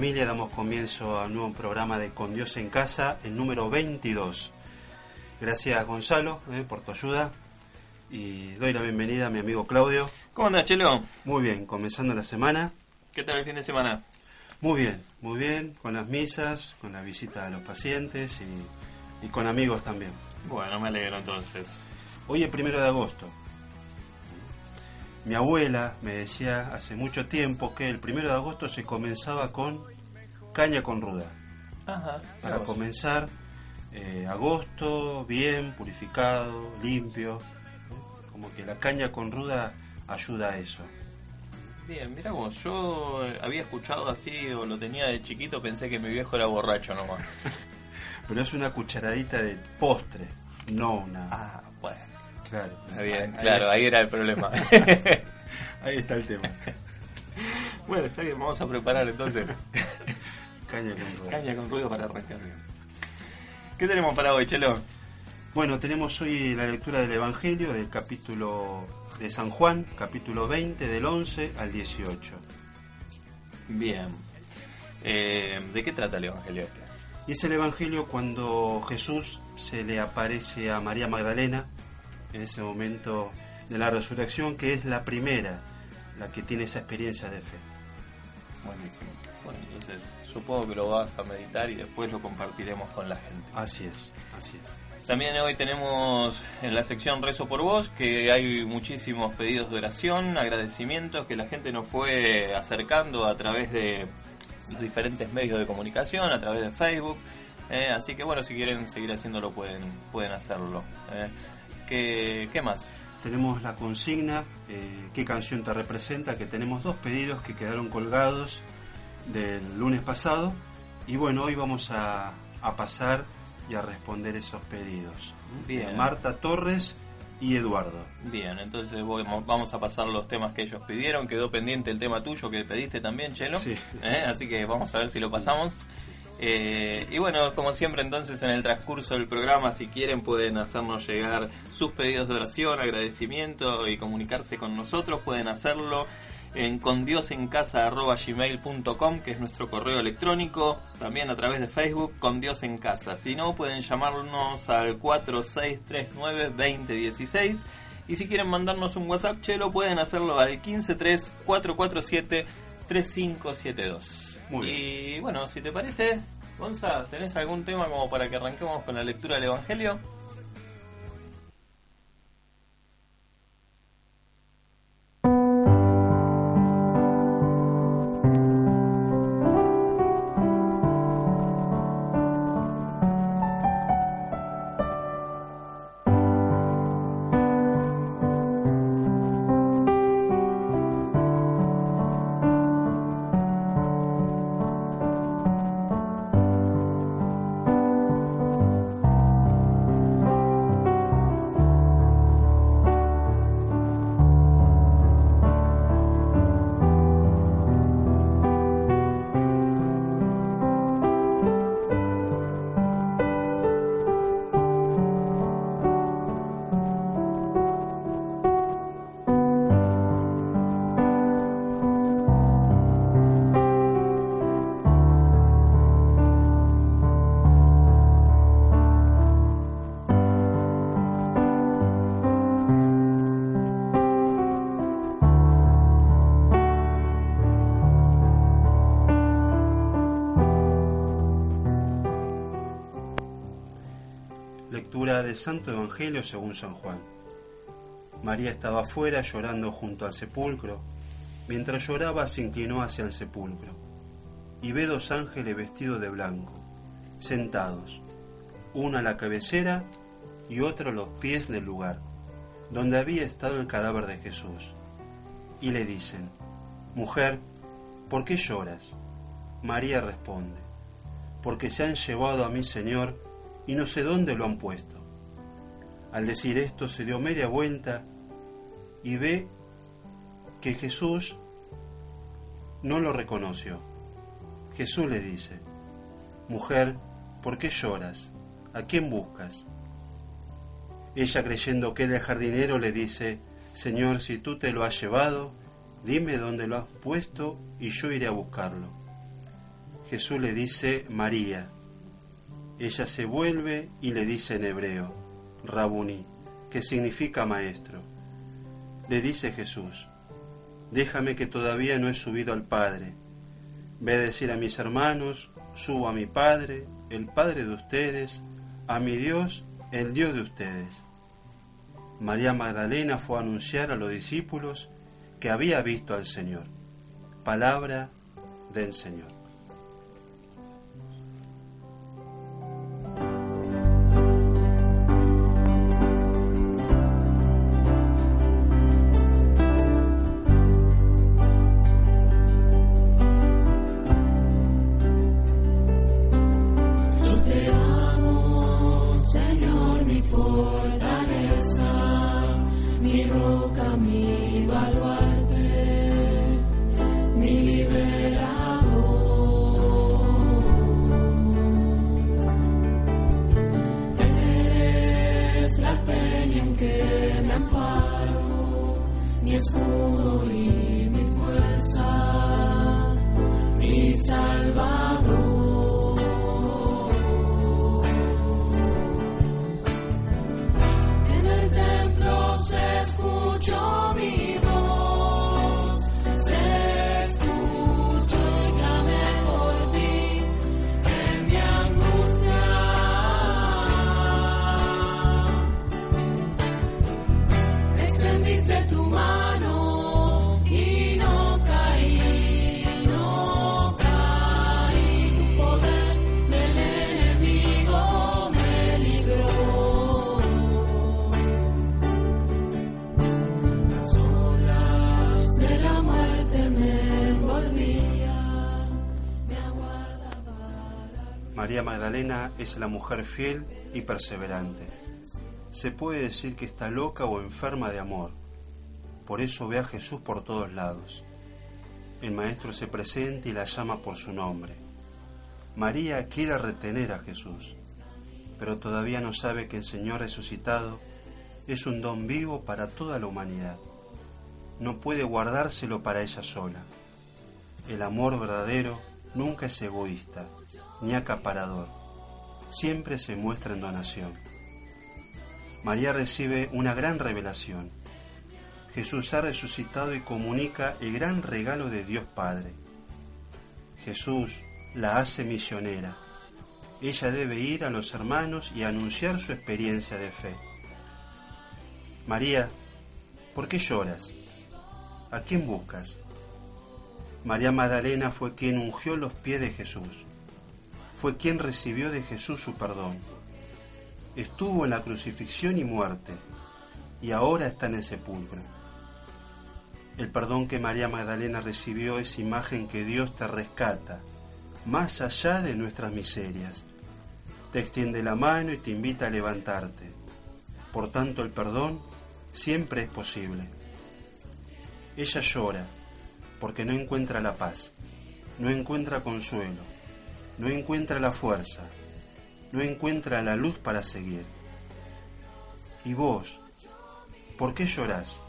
familia? Damos comienzo a un nuevo programa de Con Dios en Casa, el número 22. Gracias Gonzalo eh, por tu ayuda y doy la bienvenida a mi amigo Claudio. ¿Cómo andas, Chelo? Muy bien, comenzando la semana. ¿Qué tal el fin de semana? Muy bien, muy bien, con las misas, con la visita a los pacientes y, y con amigos también. Bueno, me alegro entonces. Hoy es primero de agosto. Mi abuela me decía hace mucho tiempo que el primero de agosto se comenzaba con caña con ruda. Ajá. Para comenzar eh, agosto bien, purificado, limpio. ¿eh? Como que la caña con ruda ayuda a eso. Bien, mira vos, yo eh, había escuchado así o lo tenía de chiquito, pensé que mi viejo era borracho nomás. Pero es una cucharadita de postre, no una. Ah, bueno. Claro. Está bien, claro, ahí era el problema. Ahí está el tema. bueno, está bien, vamos a preparar entonces Caña con ruda. caña con ruido para arrancar bien. ¿Qué tenemos para hoy, Chelo? Bueno, tenemos hoy la lectura del Evangelio del capítulo de San Juan, capítulo 20, del 11 al 18. Bien. Eh, ¿De qué trata el Evangelio este? Y es el Evangelio cuando Jesús se le aparece a María Magdalena en ese momento de la resurrección, que es la primera, la que tiene esa experiencia de fe. Buenísimo. Bueno, entonces supongo que lo vas a meditar y después lo compartiremos con la gente. Así es, así es. También hoy tenemos en la sección Rezo por Vos que hay muchísimos pedidos de oración, agradecimientos que la gente nos fue acercando a través de los diferentes medios de comunicación, a través de Facebook. eh, así que bueno, si quieren seguir haciéndolo pueden, pueden hacerlo. eh. ¿Qué, ¿Qué más? Tenemos la consigna, eh, qué canción te representa, que tenemos dos pedidos que quedaron colgados del lunes pasado. Y bueno, hoy vamos a, a pasar y a responder esos pedidos. Bien. De Marta Torres y Eduardo. Bien, entonces vamos a pasar los temas que ellos pidieron. Quedó pendiente el tema tuyo que pediste también, Chelo. Sí. ¿Eh? Así que vamos a ver si lo pasamos. Eh, y bueno, como siempre entonces en el transcurso del programa, si quieren pueden hacernos llegar sus pedidos de oración, agradecimiento y comunicarse con nosotros, pueden hacerlo en condiosencasa.gmail.com que es nuestro correo electrónico, también a través de Facebook, con Dios en Casa. Si no, pueden llamarnos al 4639-2016 y si quieren mandarnos un WhatsApp, Chelo, pueden hacerlo al 153-447-3572. Muy Y bueno, si te parece, Gonza, ¿tenés algún tema como para que arranquemos con la lectura del Evangelio? Del Santo Evangelio según San Juan. María estaba afuera llorando junto al sepulcro. Mientras lloraba se inclinó hacia el sepulcro y ve dos ángeles vestidos de blanco, sentados, uno a la cabecera y otro a los pies del lugar, donde había estado el cadáver de Jesús. Y le dicen, Mujer, ¿por qué lloras? María responde, Porque se han llevado a mi Señor y no sé dónde lo han puesto. Al decir esto se dio media vuelta y ve que Jesús no lo reconoció. Jesús le dice, Mujer, ¿por qué lloras? ¿A quién buscas? Ella creyendo que era el jardinero le dice, Señor, si tú te lo has llevado, dime dónde lo has puesto y yo iré a buscarlo. Jesús le dice María. Ella se vuelve y le dice en hebreo, Rabuní, que significa maestro. Le dice Jesús, déjame que todavía no he subido al Padre. Ve a decir a mis hermanos, subo a mi Padre, el Padre de ustedes, a mi Dios, el Dios de ustedes. María Magdalena fue a anunciar a los discípulos que había visto al Señor. Palabra del Señor. María Magdalena es la mujer fiel y perseverante. Se puede decir que está loca o enferma de amor. Por eso ve a Jesús por todos lados. El Maestro se presenta y la llama por su nombre. María quiere retener a Jesús, pero todavía no sabe que el Señor resucitado es un don vivo para toda la humanidad. No puede guardárselo para ella sola. El amor verdadero nunca es egoísta ni acaparador, siempre se muestra en donación. María recibe una gran revelación. Jesús ha resucitado y comunica el gran regalo de Dios Padre. Jesús la hace misionera. Ella debe ir a los hermanos y anunciar su experiencia de fe. María, ¿por qué lloras? ¿A quién buscas? María Magdalena fue quien ungió los pies de Jesús fue quien recibió de Jesús su perdón. Estuvo en la crucifixión y muerte, y ahora está en el sepulcro. El perdón que María Magdalena recibió es imagen que Dios te rescata, más allá de nuestras miserias. Te extiende la mano y te invita a levantarte. Por tanto, el perdón siempre es posible. Ella llora porque no encuentra la paz, no encuentra consuelo no encuentra la fuerza, no encuentra la luz para seguir. ¿Y vos? ¿Por qué llorás?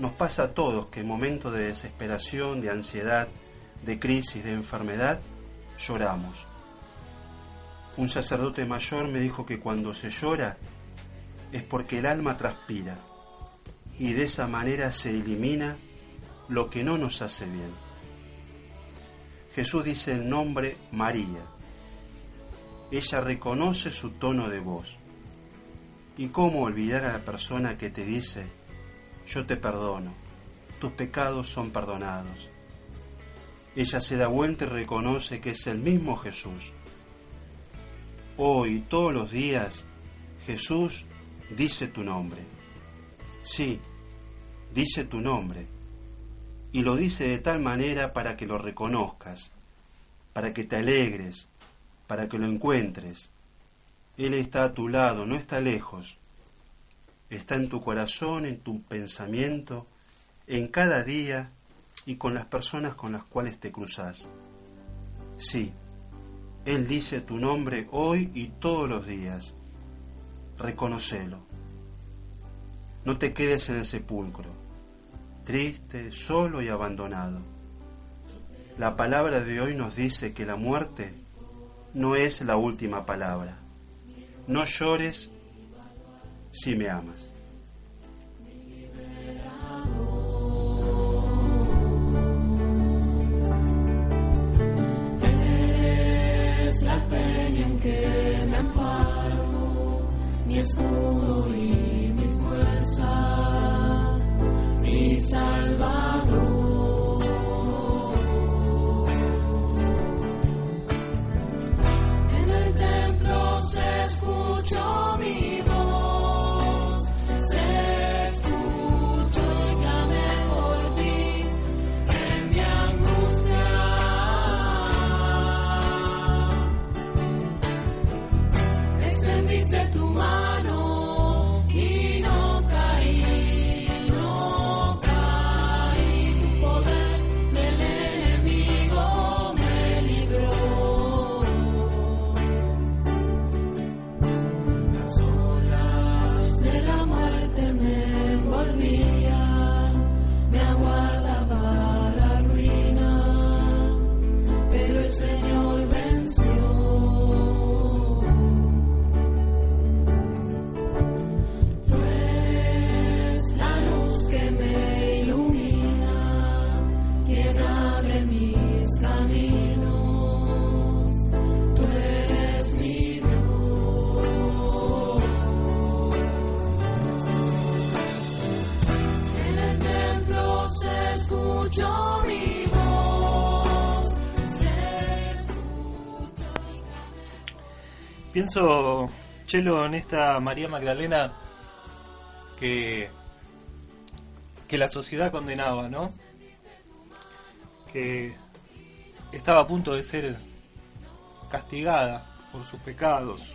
Nos pasa a todos que en momentos de desesperación, de ansiedad, de crisis, de enfermedad, lloramos. Un sacerdote mayor me dijo que cuando se llora es porque el alma transpira y de esa manera se elimina lo que no nos hace bien. Jesús dice el nombre María. Ella reconoce su tono de voz. ¿Y cómo olvidar a la persona que te dice, yo te perdono, tus pecados son perdonados? Ella se da vuelta y reconoce que es el mismo Jesús. Hoy, todos los días, Jesús dice tu nombre. Sí, dice tu nombre y lo dice de tal manera para que lo reconozcas, para que te alegres, para que lo encuentres. Él está a tu lado, no está lejos. Está en tu corazón, en tu pensamiento, en cada día y con las personas con las cuales te cruzas. Sí, Él dice tu nombre hoy y todos los días. Reconocelo. No te quedes en el sepulcro triste, solo y abandonado. La palabra de hoy nos dice que la muerte no es la última palabra. No llores si me amas. Pienso, Chelo, en esta María Magdalena que, que la sociedad condenaba, ¿no? Que estaba a punto de ser castigada por sus pecados.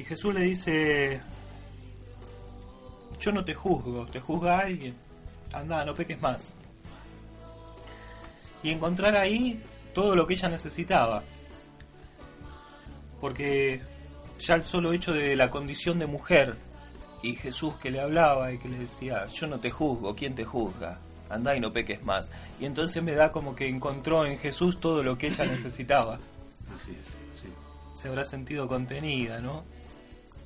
Y Jesús le dice, yo no te juzgo, te juzga alguien, anda, no peques más. Y encontrar ahí todo lo que ella necesitaba porque ya el solo hecho de la condición de mujer y Jesús que le hablaba y que le decía, yo no te juzgo, ¿quién te juzga? Andá y no peques más. Y entonces me da como que encontró en Jesús todo lo que ella necesitaba. Así es, sí. Se habrá sentido contenida, ¿no?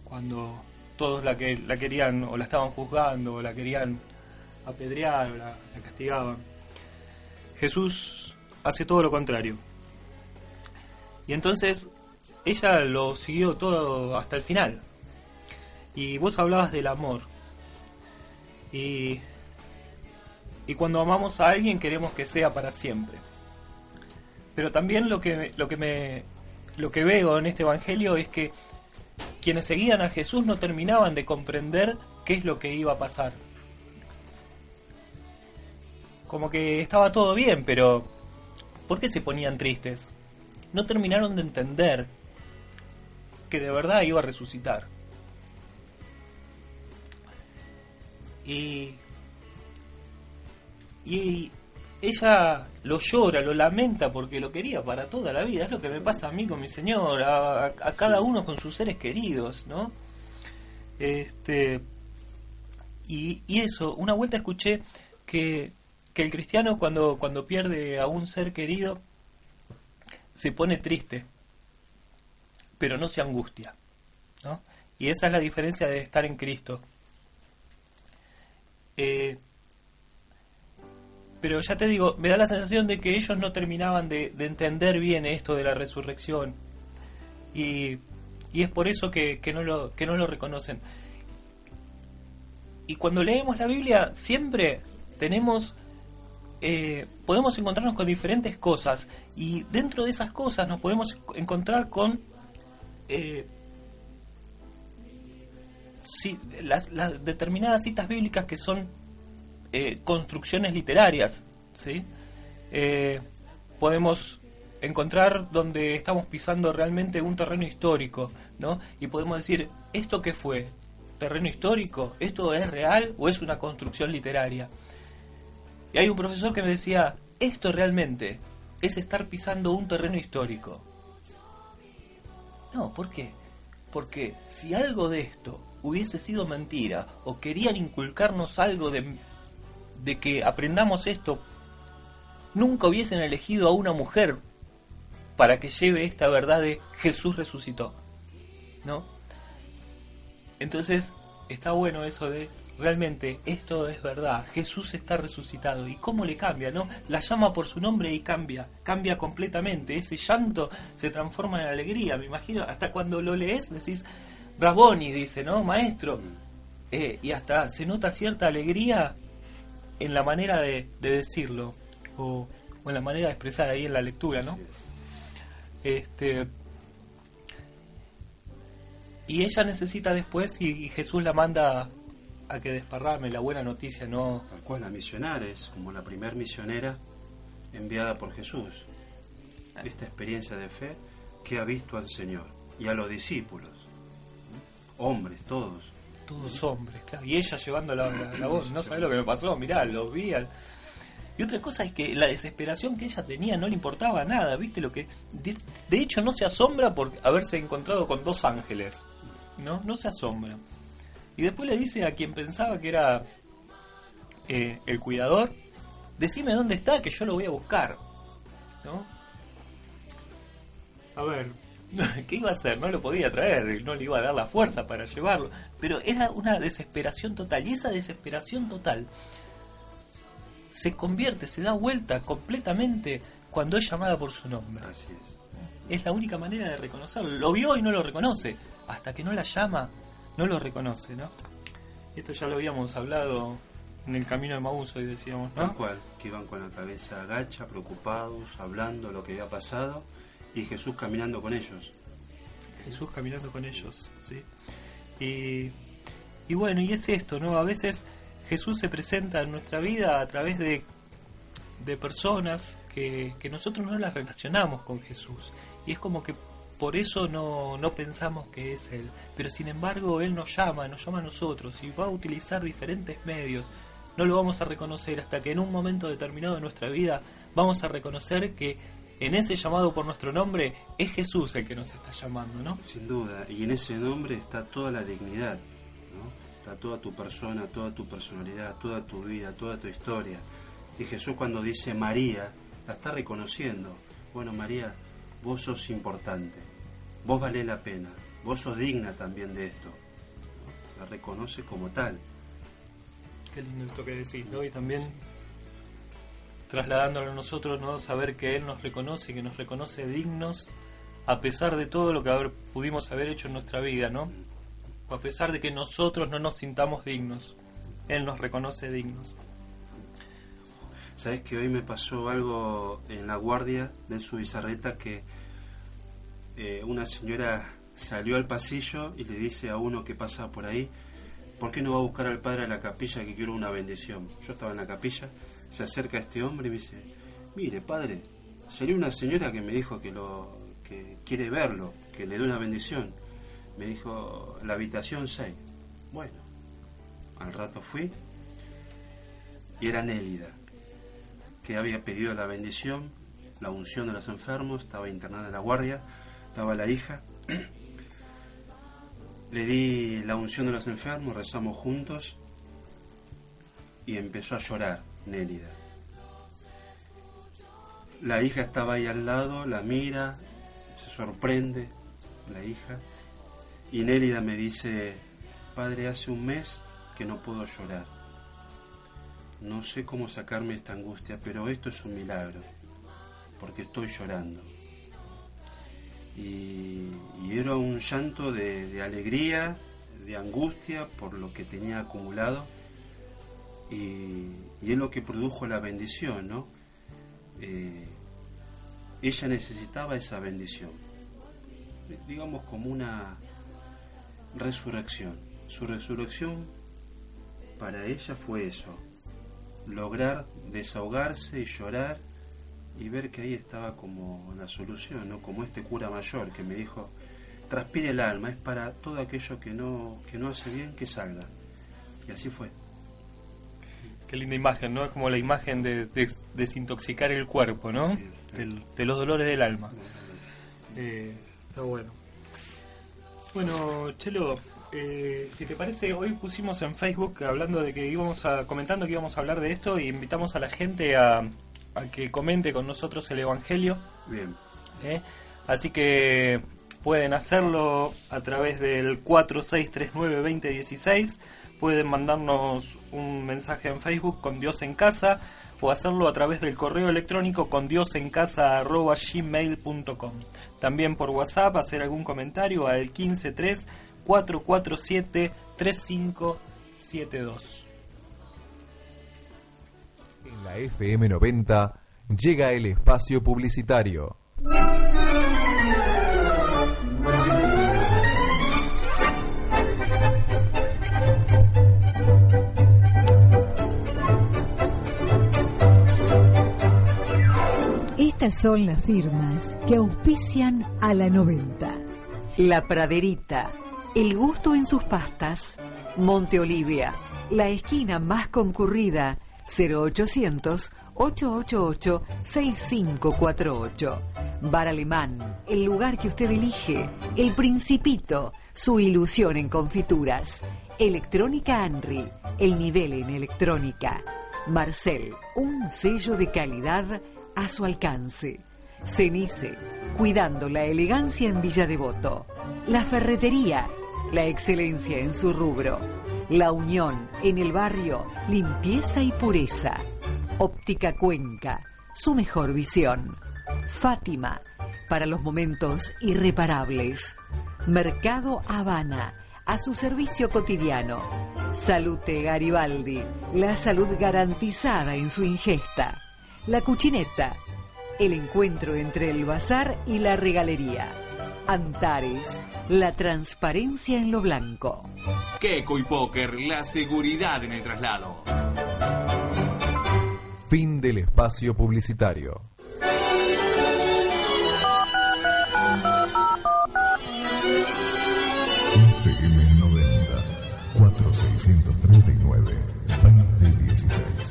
Cuando todos la, que, la querían o la estaban juzgando o la querían apedrear o la, la castigaban. Jesús hace todo lo contrario. Y entonces ella lo siguió todo hasta el final. Y vos hablabas del amor. Y, y cuando amamos a alguien queremos que sea para siempre. Pero también lo que, lo que me lo que veo en este evangelio es que quienes seguían a Jesús no terminaban de comprender qué es lo que iba a pasar. Como que estaba todo bien, pero ¿por qué se ponían tristes? No terminaron de entender que de verdad iba a resucitar. Y, y ella lo llora, lo lamenta porque lo quería para toda la vida. Es lo que me pasa a mí con mi señor, a, a- cada uno con sus seres queridos, ¿no? Este, y, y eso, una vuelta escuché que, que el cristiano cuando, cuando pierde a un ser querido se pone triste pero no se angustia. ¿no? Y esa es la diferencia de estar en Cristo. Eh, pero ya te digo, me da la sensación de que ellos no terminaban de, de entender bien esto de la resurrección. Y, y es por eso que, que no lo, que no lo reconocen. Y cuando leemos la Biblia, siempre tenemos eh, podemos encontrarnos con diferentes cosas y dentro de esas cosas nos podemos encontrar con eh, las determinadas citas bíblicas que son eh, construcciones literarias, ¿sí? Eh, podemos encontrar donde estamos pisando realmente un terreno histórico, ¿no? Y podemos decir, ¿esto qué fue? ¿Terreno histórico? ¿Esto es real o es una construcción literaria? Y hay un profesor que me decía, esto realmente es estar pisando un terreno histórico. No, ¿por qué? Porque si algo de esto hubiese sido mentira o querían inculcarnos algo de, de que aprendamos esto nunca hubiesen elegido a una mujer para que lleve esta verdad de Jesús resucitó. ¿No? Entonces, está bueno eso de realmente esto es verdad, Jesús está resucitado. ¿Y cómo le cambia, no? La llama por su nombre y cambia, cambia completamente. Ese llanto se transforma en alegría, me imagino. Hasta cuando lo lees decís, Raboni dice, ¿no? Maestro. Eh, y hasta se nota cierta alegría en la manera de, de decirlo, o, o en la manera de expresar ahí en la lectura, ¿no? Este, y ella necesita después, y Jesús la manda a que desparrame la buena noticia, ¿no? Tal cual, la misionera es como la primer misionera enviada por Jesús. Esta experiencia de fe que ha visto al Señor y a los discípulos, hombres todos. Todos hombres, claro. Y ella llevando la, la- la voz, no sabes lo que me pasó, mirá, lo vi. al- Y otra cosa es que la desesperación que ella tenía no le importaba nada, ¿viste? lo que De, de hecho, no se asombra por haberse encontrado con dos ángeles, ¿no? No se asombra. Y después le dice a quien pensaba que era eh, el cuidador, decime dónde está, que yo lo voy a buscar, ¿no? A ver, ¿qué iba a hacer? No lo podía traer, no le iba a dar la fuerza para llevarlo. Pero era una desesperación total. Y esa desesperación total se convierte, se da vuelta completamente cuando es llamada por su nombre. Así es. Es la única manera de reconocerlo. Lo vio y no lo reconoce. Hasta que no la llama, no lo reconoce, ¿no? Esto ya lo habíamos hablado en el camino de Maús hoy decíamos, Tal ¿no? cual, que iban con la cabeza agacha, preocupados, hablando lo que había pasado y Jesús caminando con ellos. Jesús caminando con ellos, ¿sí? Y, y bueno, y es esto, ¿no? A veces Jesús se presenta en nuestra vida a través de, de personas que, que nosotros no las relacionamos con Jesús. Y es como que por eso no, no pensamos que es Él. Pero sin embargo, Él nos llama, nos llama a nosotros y va a utilizar diferentes medios. No lo vamos a reconocer hasta que en un momento determinado de nuestra vida vamos a reconocer que en ese llamado por nuestro nombre es Jesús el que nos está llamando, ¿no? Sin duda, y en ese nombre está toda la dignidad, ¿no? está toda tu persona, toda tu personalidad, toda tu vida, toda tu historia. Y Jesús cuando dice María, la está reconociendo. Bueno, María, vos sos importante, vos valés la pena, vos sos digna también de esto. ¿no? La reconoce como tal. Qué lindo esto que decís, ¿no? Y también trasladándolo a nosotros, ¿no? Saber que Él nos reconoce, que nos reconoce dignos, a pesar de todo lo que haber, pudimos haber hecho en nuestra vida, ¿no? O a pesar de que nosotros no nos sintamos dignos, Él nos reconoce dignos. Sabes que hoy me pasó algo en la guardia de su bizarreta que eh, una señora salió al pasillo y le dice a uno que pasa por ahí, ¿por qué no va a buscar al padre a la capilla que quiero una bendición? Yo estaba en la capilla, se acerca este hombre y me dice, mire padre, salió una señora que me dijo que lo que quiere verlo, que le dé una bendición. Me dijo la habitación 6. Bueno, al rato fui y era Nélida que había pedido la bendición, la unción de los enfermos, estaba internada en la guardia, estaba la hija. Le di la unción de los enfermos, rezamos juntos y empezó a llorar Nélida. La hija estaba ahí al lado, la mira, se sorprende, la hija, y Nélida me dice, padre, hace un mes que no puedo llorar. No sé cómo sacarme esta angustia, pero esto es un milagro, porque estoy llorando. Y, era un llanto de, alegría, de angustia por lo que tenía acumulado, y, y es lo que produjo la bendición, ¿no? Eh, ella necesitaba esa bendición, digamos como una resurrección. Su resurrección para ella fue eso, lograr desahogarse y llorar y ver que ahí estaba como la solución, ¿no? Como este cura mayor que me dijo, transpire el alma, es para todo aquello que no, que no hace bien que salga. Y así fue. Qué linda imagen, ¿no? Es como la imagen de, de desintoxicar el cuerpo, ¿no? Sí. De los dolores del alma. Eh, está bueno. Bueno, Chelo, eh, si te parece, hoy pusimos en Facebook hablando de que íbamos a, comentando que íbamos a hablar de esto y invitamos a la gente a, a que comente con nosotros el Evangelio. Bien. ¿eh? Así que pueden hacerlo a través del 4639-2016. Pueden mandarnos un mensaje en Facebook con Dios en casa o hacerlo a través del correo electrónico con diosencasa.gmail.com. También por WhatsApp hacer algún comentario al 153 447 3572. La FM 90 llega el espacio publicitario. Estas son las firmas que auspician a la 90. La Praderita, el gusto en sus pastas. Monte Olivia, la esquina más concurrida, 0800 888 6548. Bar Alemán, el lugar que usted elige. El Principito, su ilusión en confituras. Electrónica Anri, el nivel en electrónica. Marcel, un sello de calidad a su alcance. Cenice, cuidando la elegancia en Villa Devoto. La ferretería, la excelencia en su rubro. La unión en el barrio, limpieza y pureza. Óptica Cuenca, su mejor visión. Fátima, para los momentos irreparables. Mercado Habana, a su servicio cotidiano. Salute Garibaldi, la salud garantizada en su ingesta. La Cuchineta, el encuentro entre el bazar y la regalería. Antares, la transparencia en lo blanco. Keiko y Póker, la seguridad en el traslado. Fin del espacio publicitario. FM 90 4639 2016.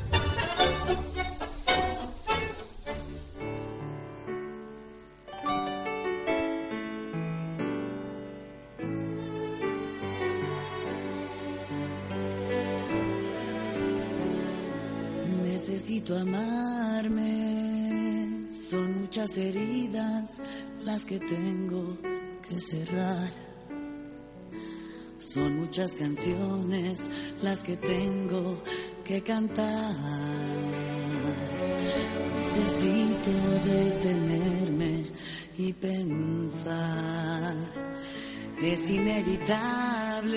Necesito amarme, son muchas heridas las que tengo que cerrar. Son muchas canciones las que tengo que cantar. Necesito detenerme y pensar. Es inevitable.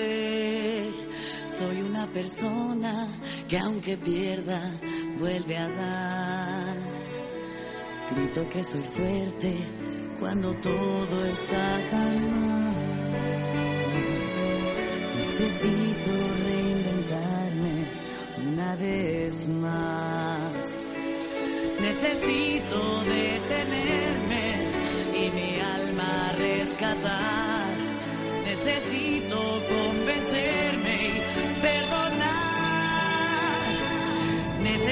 Soy una persona que aunque pierda, vuelve a dar. Grito que soy fuerte cuando todo está tan mal. Necesito reinventarme una vez más. Necesito detenerme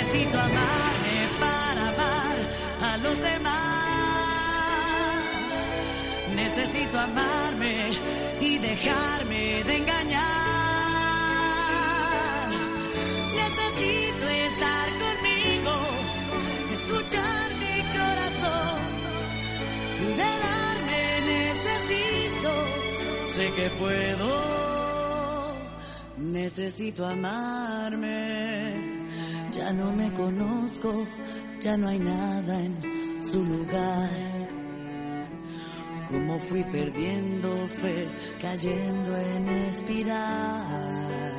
Necesito amarme para amar a los demás. Necesito amarme y dejarme de engañar. Necesito estar conmigo, escuchar mi corazón, liberarme. Necesito, sé que puedo. Necesito amarme. Ya no me conozco, ya no hay nada en su lugar. Como fui perdiendo fe, cayendo en espiral.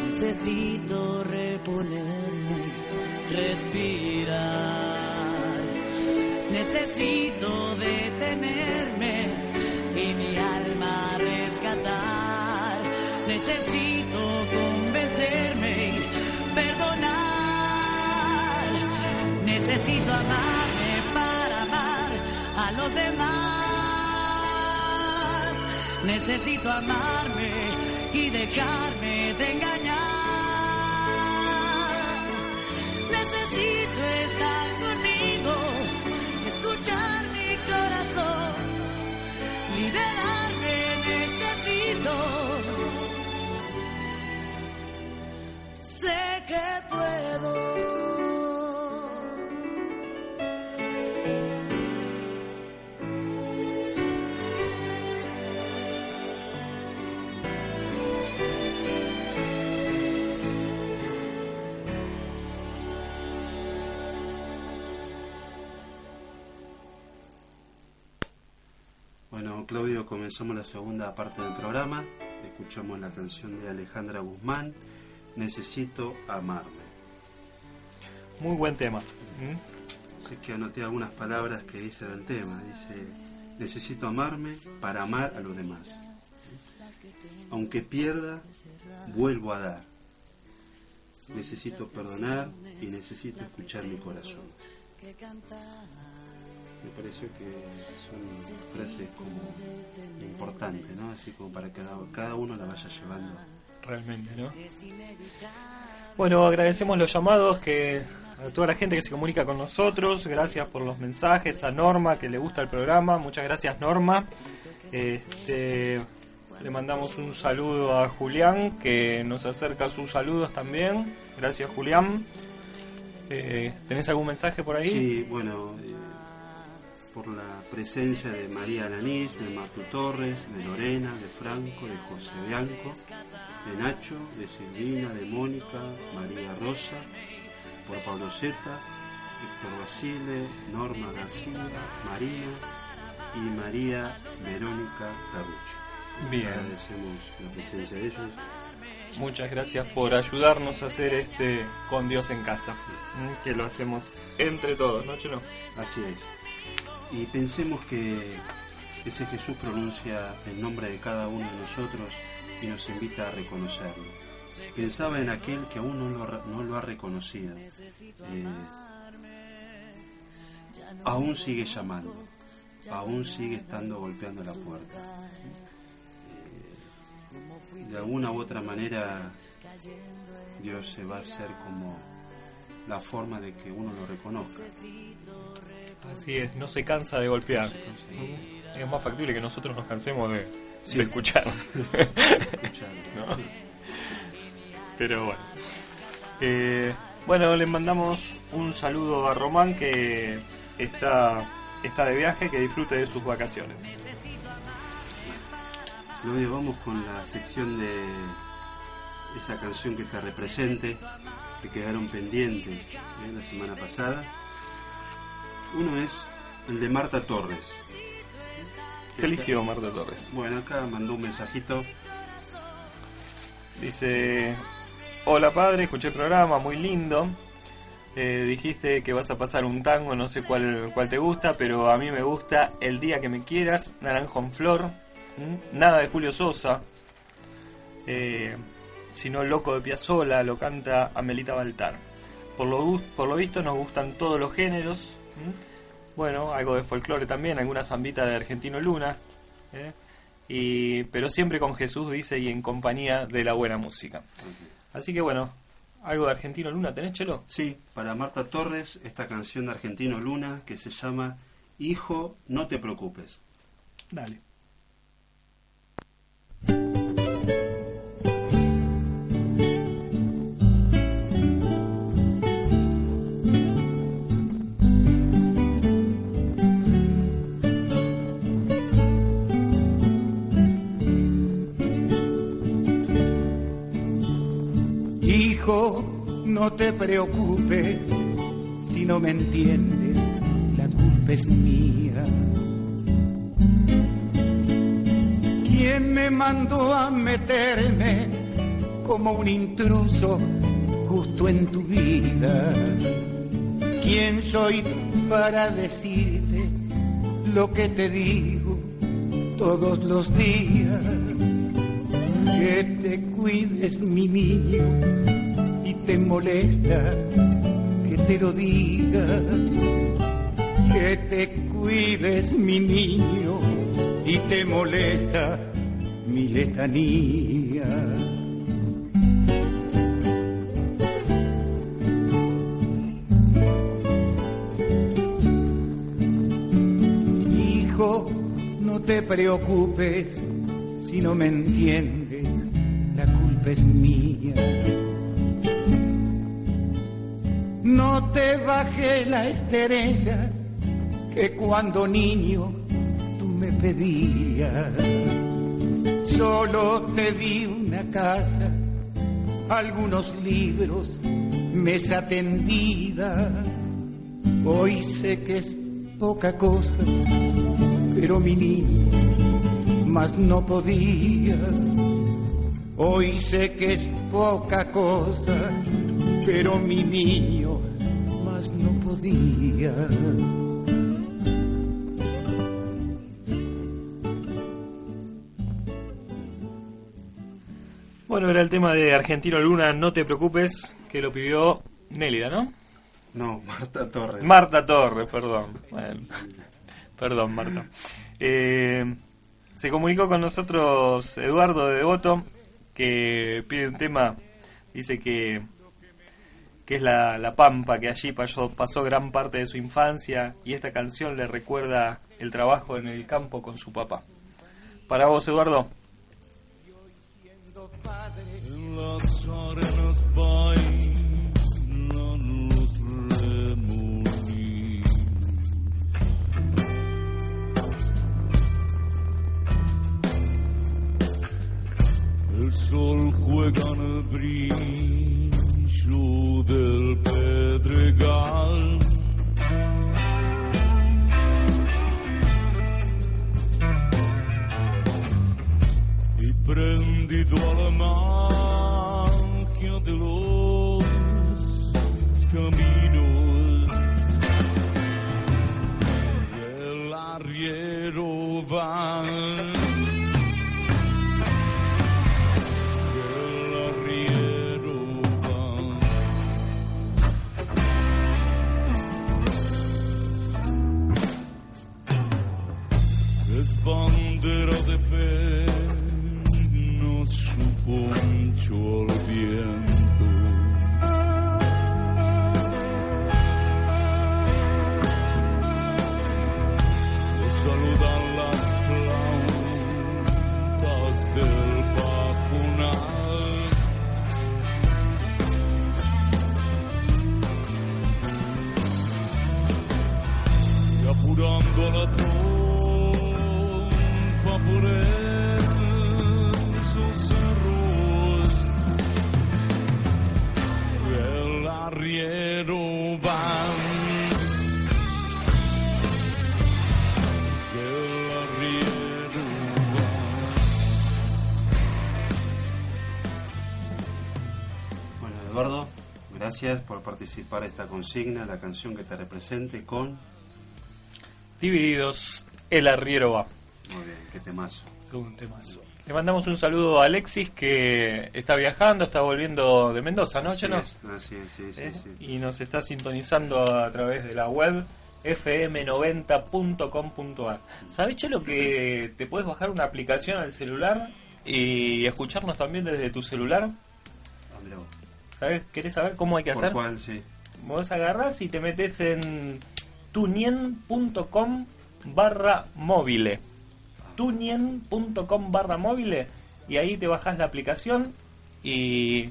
Necesito reponerme, respirar. Necesito detenerme y mi alma rescatar. Necesito Necesito amarme para amar a los demás. Necesito amarme y dejarme de engañar. Comenzamos la segunda parte del programa. Escuchamos la canción de Alejandra Guzmán, Necesito amarme. Muy buen tema. ¿Mm? Así que anoté algunas palabras que dice del tema. Dice, necesito amarme para amar a los demás. Aunque pierda, vuelvo a dar. Necesito perdonar y necesito escuchar mi corazón. Me pareció que son frases como importantes, ¿no? Así como para que cada, cada uno la vaya llevando. Realmente, ¿no? Bueno, agradecemos los llamados que a toda la gente que se comunica con nosotros. Gracias por los mensajes. A Norma, que le gusta el programa. Muchas gracias, Norma. Este, le mandamos un saludo a Julián, que nos acerca sus saludos también. Gracias, Julián. Eh, ¿Tenés algún mensaje por ahí? Sí, bueno, eh, por la presencia de María Alanís, de Martu Torres, de Lorena, de Franco, de José Bianco, de Nacho, de Silvina, de Mónica, María Rosa, por Pablo Zeta, Héctor Basile, Norma García, Marina y María Verónica Carrucho. Bien. Agradecemos la presencia de ellos. Muchas gracias por ayudarnos a hacer este con Dios en casa, que lo hacemos entre todos, ¿no, Chelo? Así es. Y pensemos que ese Jesús pronuncia el nombre de cada uno de nosotros y nos invita a reconocerlo. Pensaba en aquel que aún no lo, no lo ha reconocido. Eh, aún sigue llamando, aún sigue estando golpeando la puerta. Eh, de alguna u otra manera, Dios se va a hacer como la forma de que uno lo reconozca. Así es, no se cansa de golpear. Es más factible que nosotros nos cansemos de, Sí. de escuchar. Pero bueno. Eh, bueno, le mandamos un saludo a Román que está, está de viaje, que disfrute de sus vacaciones. Claudio, vamos con la sección de esa canción que te represente, que quedaron pendientes ¿eh? la semana pasada. Uno es el de Marta Torres. ¿Qué eligió Marta Torres? Bueno, acá mandó un mensajito. Dice, hola padre, escuché el programa, muy lindo. Eh, dijiste que vas a pasar un tango, no sé cuál, cuál te gusta, pero a mí me gusta El día que me quieras, Naranjo en Flor, nada de Julio Sosa, eh, sino Loco de Piazzola, lo canta Amelita Baltar. Por lo, por lo visto nos gustan todos los géneros, bueno, algo de folclore también, alguna zambita de Argentino Luna, ¿eh? y, pero siempre con Jesús, dice, y en compañía de la buena música. Así que bueno, algo de Argentino Luna, ¿tenés, Chelo? Sí, para Marta Torres, esta canción de Argentino Luna que se llama Hijo, no te preocupes. Dale. No te preocupes si no me entiendes, la culpa es mía. ¿Quién me mandó a meterme como un intruso justo en tu vida? ¿Quién soy para decirte lo que te digo todos los días? que te cuides mi niño te molesta que te lo diga que te cuides mi niño y te molesta mi letanía hijo no te preocupes si no me entiendes, la culpa es mía. No te bajé la estrella que cuando niño tú me pedías. Solo te di una casa, algunos libros, mesa tendida. Hoy sé que es poca cosa, pero mi niño más no podía. Hoy sé que es poca cosa, pero mi niño Bueno, era el tema de Argentino Luna, no te preocupes, que lo pidió Nélida, ¿no? No, Marta Torres. Marta Torres, perdón. Bueno, perdón, Marta. Eh, se comunicó con nosotros Eduardo de Devoto, que pide un tema, dice que, es la, la Pampa, que allí pasó, pasó gran parte de su infancia y esta canción le recuerda el trabajo en el campo con su papá. Para vos, Eduardo. Participar de esta consigna, la canción que te represente con... Divididos, el arriero va. Muy bien, qué temazo. Un temazo. Le mandamos un saludo a Alexis que está viajando, está volviendo de Mendoza, ¿no? Así ¿Ya no? es, así es, sí, sí, ¿Eh? sí. Y nos está sintonizando a través de la web fm90.com.ar. ¿Sabés, Chelo, que te puedes bajar una aplicación al celular y escucharnos también desde tu celular? Ah, ¿Sabés? ¿Querés saber cómo hay que ¿Por hacer? cuál? Sí. Vos agarrás y te metes en tunien.com barra móvil. tunien.com barra móvil y ahí te bajás la aplicación y,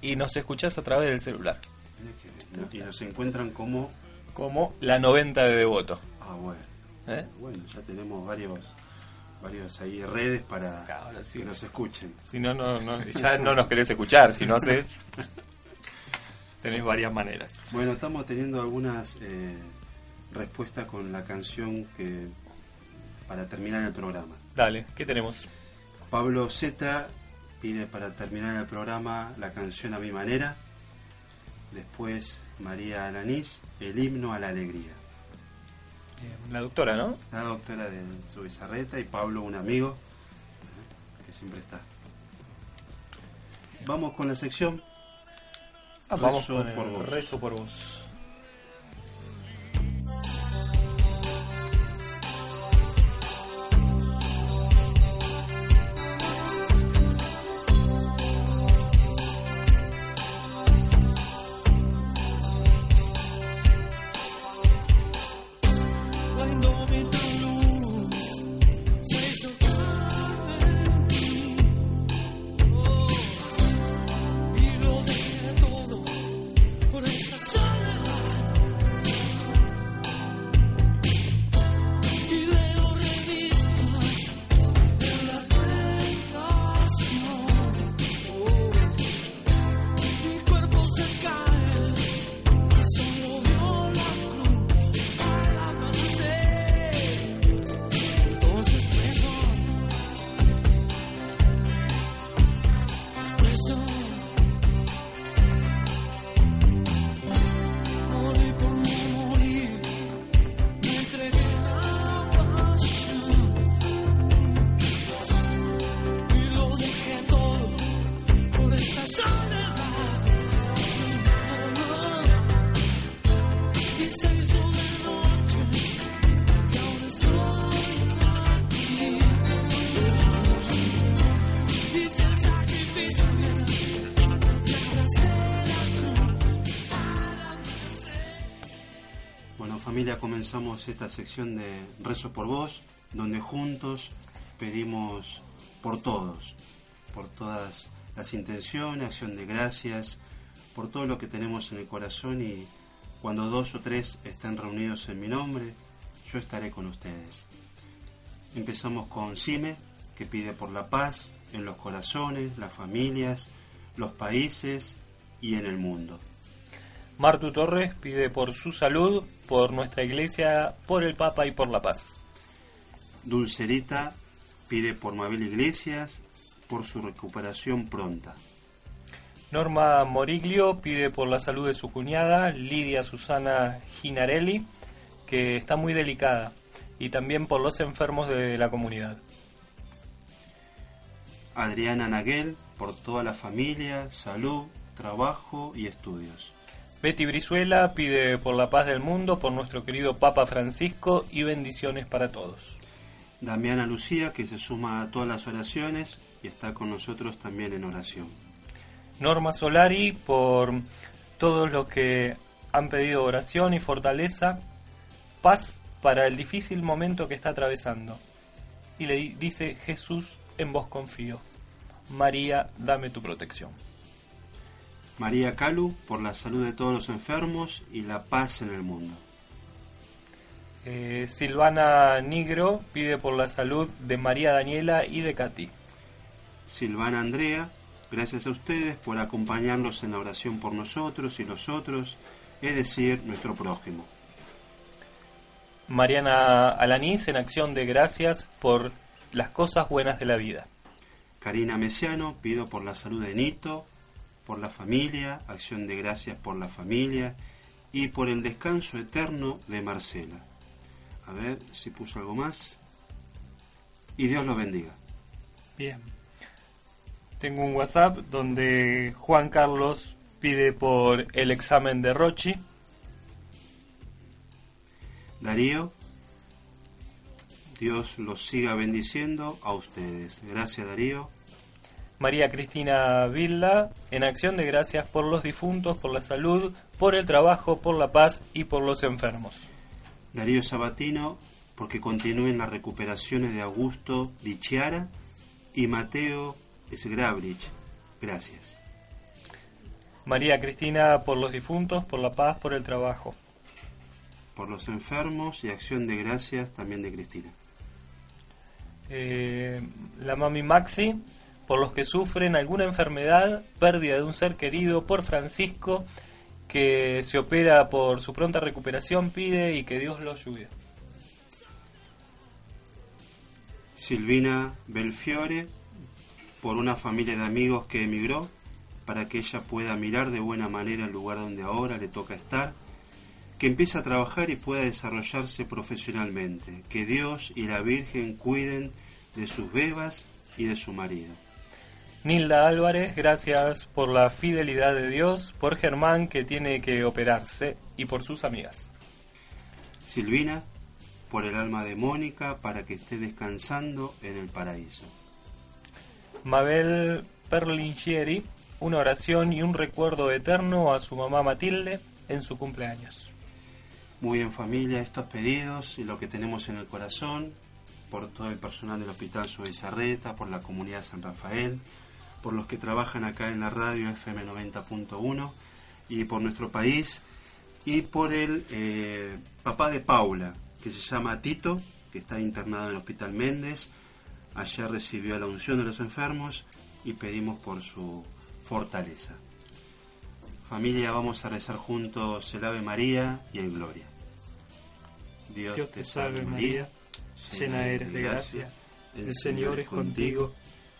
y nos escuchás a través del celular. Y nos encuentran como... Como la 90 de Devoto. Ah, bueno. ¿eh? Bueno, ya tenemos varios varios ahí redes para sí. que nos escuchen. Si no, no, no, ya no nos querés escuchar, si no haces... Tenés varias maneras. Bueno, estamos teniendo algunas eh, respuestas con la canción que para terminar el programa. Dale, ¿qué tenemos? Pablo Z pide para terminar el programa la canción a mi manera. Después María Alanís, el himno a la alegría. La doctora, ¿no? La doctora de su bizarreta y Pablo, un amigo que siempre está. Vamos con la sección. Ah, vamos con por vos. rezo por vos. Comenzamos esta sección de Rezo por Vos, donde juntos pedimos por todos, por todas las intenciones, acción de gracias, por todo lo que tenemos en el corazón y cuando dos o tres estén reunidos en mi nombre, yo estaré con ustedes. Empezamos con Cime, que pide por la paz en los corazones, las familias, los países y en el mundo. Martu Torres pide por su salud, por nuestra iglesia, por el Papa y por la paz. Dulcerita pide por Mabel Iglesias, por su recuperación pronta. Norma Moriglio pide por la salud de su cuñada, Lidia Susana Ginarelli, que está muy delicada, y también por los enfermos de la comunidad. Adriana Naguel, por toda la familia, salud, trabajo y estudios. Betty Brizuela pide por la paz del mundo, por nuestro querido Papa Francisco y bendiciones para todos. Damiana Lucía, que se suma a todas las oraciones y está con nosotros también en oración. Norma Solari, por todos los que han pedido oración y fortaleza, paz para el difícil momento que está atravesando. Y le dice Jesús, en vos confío. María, dame tu protección. María Calu, por la salud de todos los enfermos y la paz en el mundo. Eh, Silvana Nigro pide por la salud de María Daniela y de Katy. Silvana Andrea, gracias a ustedes por acompañarnos en la oración por nosotros y los otros, es decir, nuestro prójimo. Mariana Alanís en acción de gracias por las cosas buenas de la vida. Karina Mesiano, pido por la salud de Nito, por la familia, acción de gracias por la familia y por el descanso eterno de Marcela. A ver si puso algo más. Y Dios lo bendiga. Bien. Tengo un WhatsApp donde Juan Carlos pide por el examen de Rochi. Darío, Dios los siga bendiciendo a ustedes. Gracias Darío. María Cristina Villa, en acción de gracias por los difuntos, por la salud, por el trabajo, por la paz y por los enfermos. Darío Sabatino, porque continúen las recuperaciones de Augusto Dichiara y Mateo Sgrabrich. Gracias. María Cristina, por los difuntos, por la paz, por el trabajo. Por los enfermos y acción de gracias también de Cristina. Eh, la mami Maxi, por los que sufren alguna enfermedad, pérdida de un ser querido, por Francisco, que se opera por su pronta recuperación, pide y que Dios lo ayude. Silvina Belfiore, por una familia de amigos que emigró, para que ella pueda mirar de buena manera el lugar donde ahora le toca estar, que empiece a trabajar y pueda desarrollarse profesionalmente, que Dios y la Virgen cuiden de sus bebas y de su marido. Nilda Álvarez, gracias por la fidelidad de Dios, por Germán que tiene que operarse y por sus amigas. Silvina, por el alma de Mónica para que esté descansando en el paraíso. Mabel Perlingieri, una oración y un recuerdo eterno a su mamá Matilde en su cumpleaños. Muy bien familia, estos pedidos y lo que tenemos en el corazón, por todo el personal del Hospital Suezarreta, por la comunidad de San Rafael, por los que trabajan acá en la radio FM 90.1 y por nuestro país y por el eh, papá de Paula, que se llama Tito, que está internado en el Hospital Méndez. Ayer recibió la unción de los enfermos y pedimos por su fortaleza. Familia, vamos a rezar juntos el Ave María y el Gloria. Dios, Dios te salve María, llena eres de gracia, el Señor es contigo,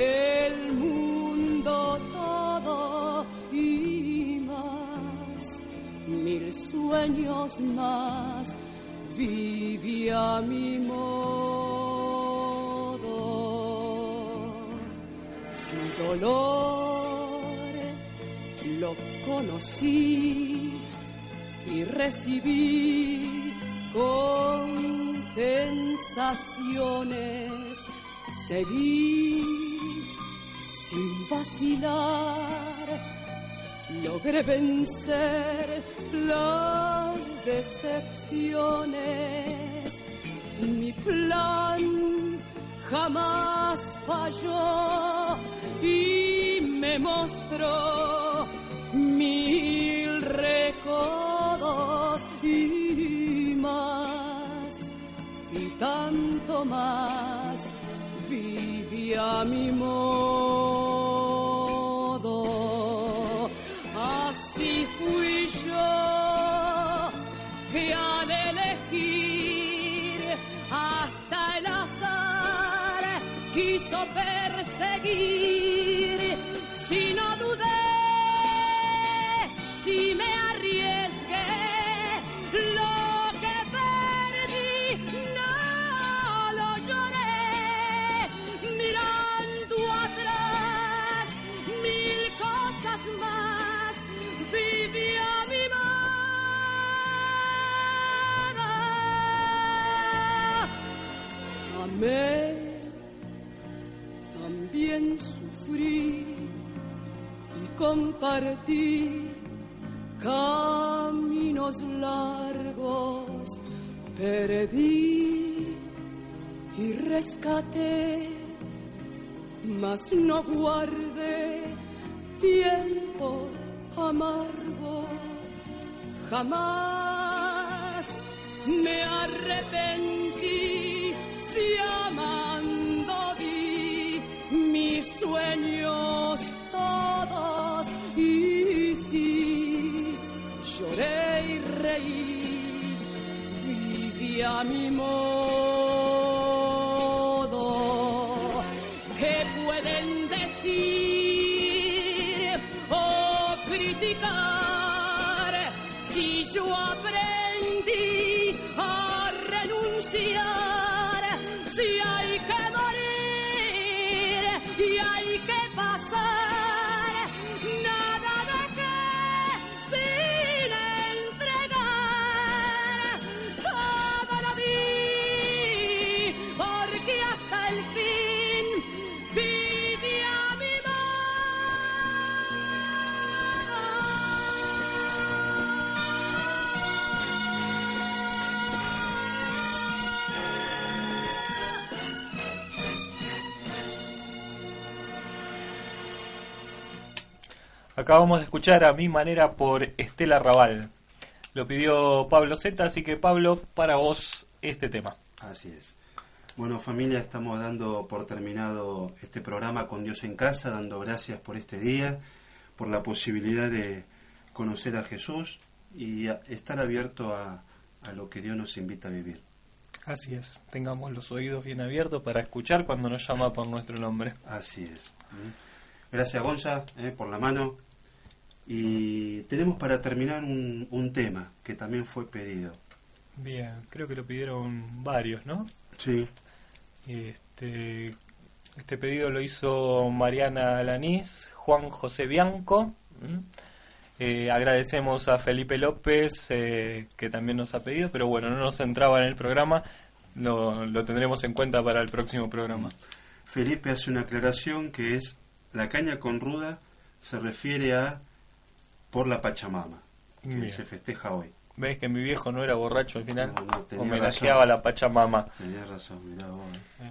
el mundo todo y más, mil sueños más, viví a mi modo. Dolor lo conocí y recibí con sensaciones. Seguí vacilar, logré vencer las decepciones. Mi plan jamás falló y me mostró mil recodos y más y tanto más viví a mi modo compartí caminos largos, perdí y rescaté, mas no guardé tiempo amargo, jamás me arrepentí si amando di mis sueños a mi modo. Acabamos de escuchar a mi manera por Estela Raval. Lo pidió Pablo Z, así que Pablo, para vos este tema. Así es. Bueno, familia, estamos dando por terminado este programa con Dios en casa, dando gracias por este día, por la posibilidad de conocer a Jesús y a- estar abierto a, a lo que Dios nos invita a vivir. Así es, tengamos los oídos bien abiertos para escuchar cuando nos llama por nuestro nombre. Así es. Gracias, Gonza, eh, por la mano. Y tenemos para terminar un, un tema que también fue pedido. Bien, creo que lo pidieron varios, ¿no? Sí. Este, este pedido lo hizo Mariana Alanís, Juan José Bianco. Eh, agradecemos a Felipe López, eh, que también nos ha pedido, pero bueno, no nos entraba en el programa, lo, lo tendremos en cuenta para el próximo programa. Felipe hace una aclaración que es la caña con ruda se refiere a por la Pachamama, que Bien. se festeja hoy. ¿Ves que mi viejo no era borracho al final? No, no, tenía Homenajeaba a la Pachamama. Tenías razón, mirá vos. eh.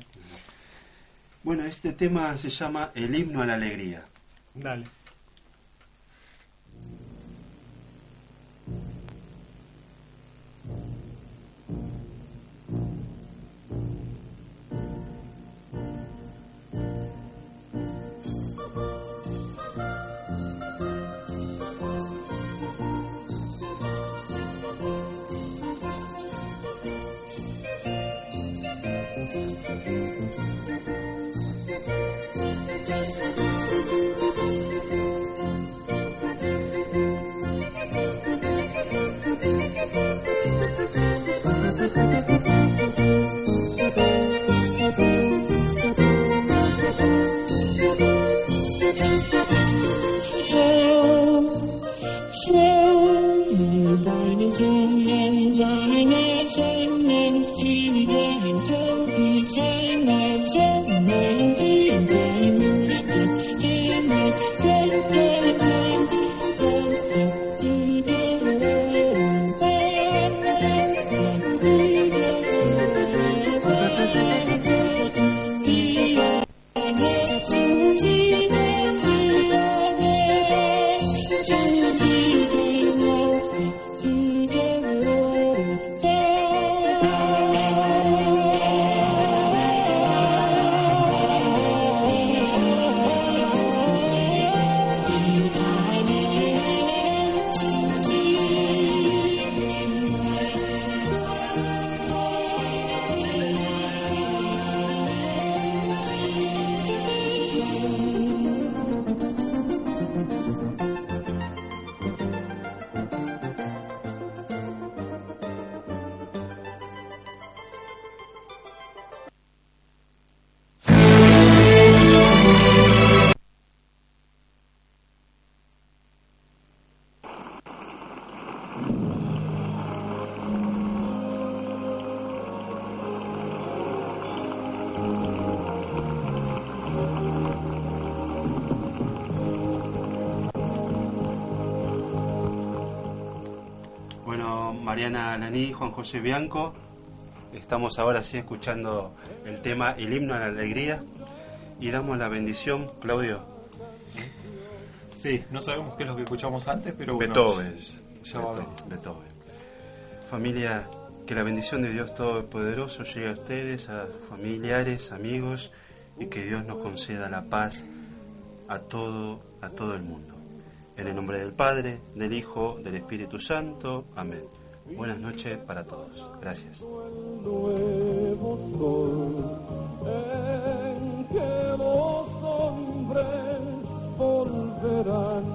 Bueno, este tema se llama El himno a la alegría. Dale. Laní, Juan José Bianco, estamos ahora sí escuchando el tema El himno a la alegría y damos la bendición, Claudio. Sí, no sabemos qué es lo que escuchamos antes, pero bueno. Beethoven. Ya va a Beethoven, Beethoven. Familia, que la bendición de Dios Todopoderoso llegue a ustedes, a familiares, amigos, y que Dios nos conceda la paz a todo, a todo el mundo. En el nombre del Padre, del Hijo, del Espíritu Santo. Amén. Buenas noches para todos. Gracias. volverán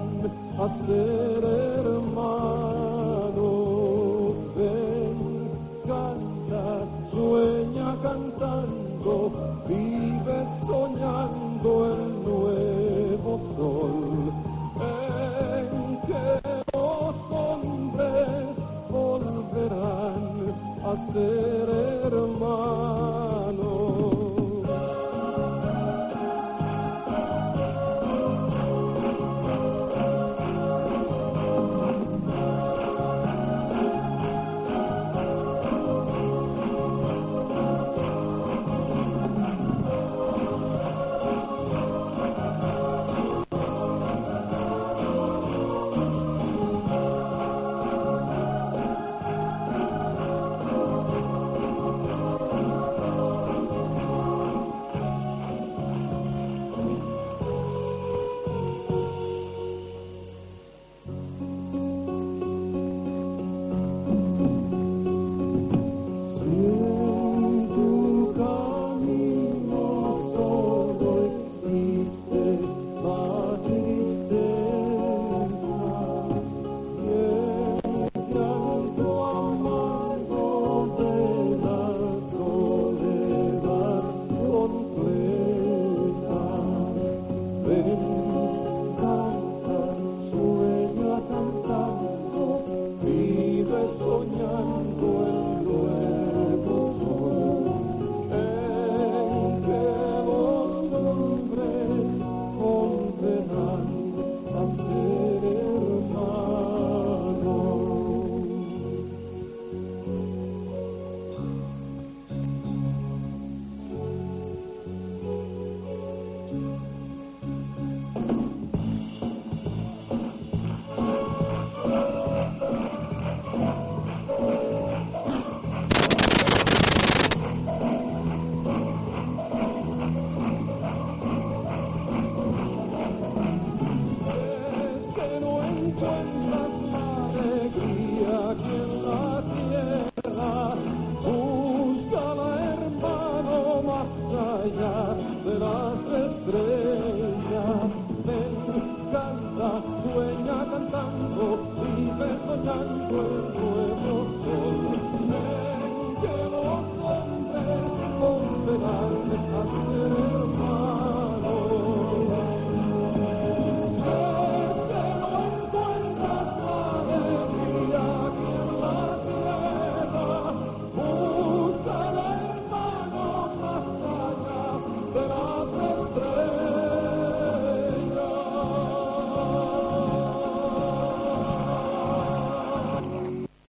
a ser hermanos. Ven, canta, sueña cantando, vive soñando el nuevo sol a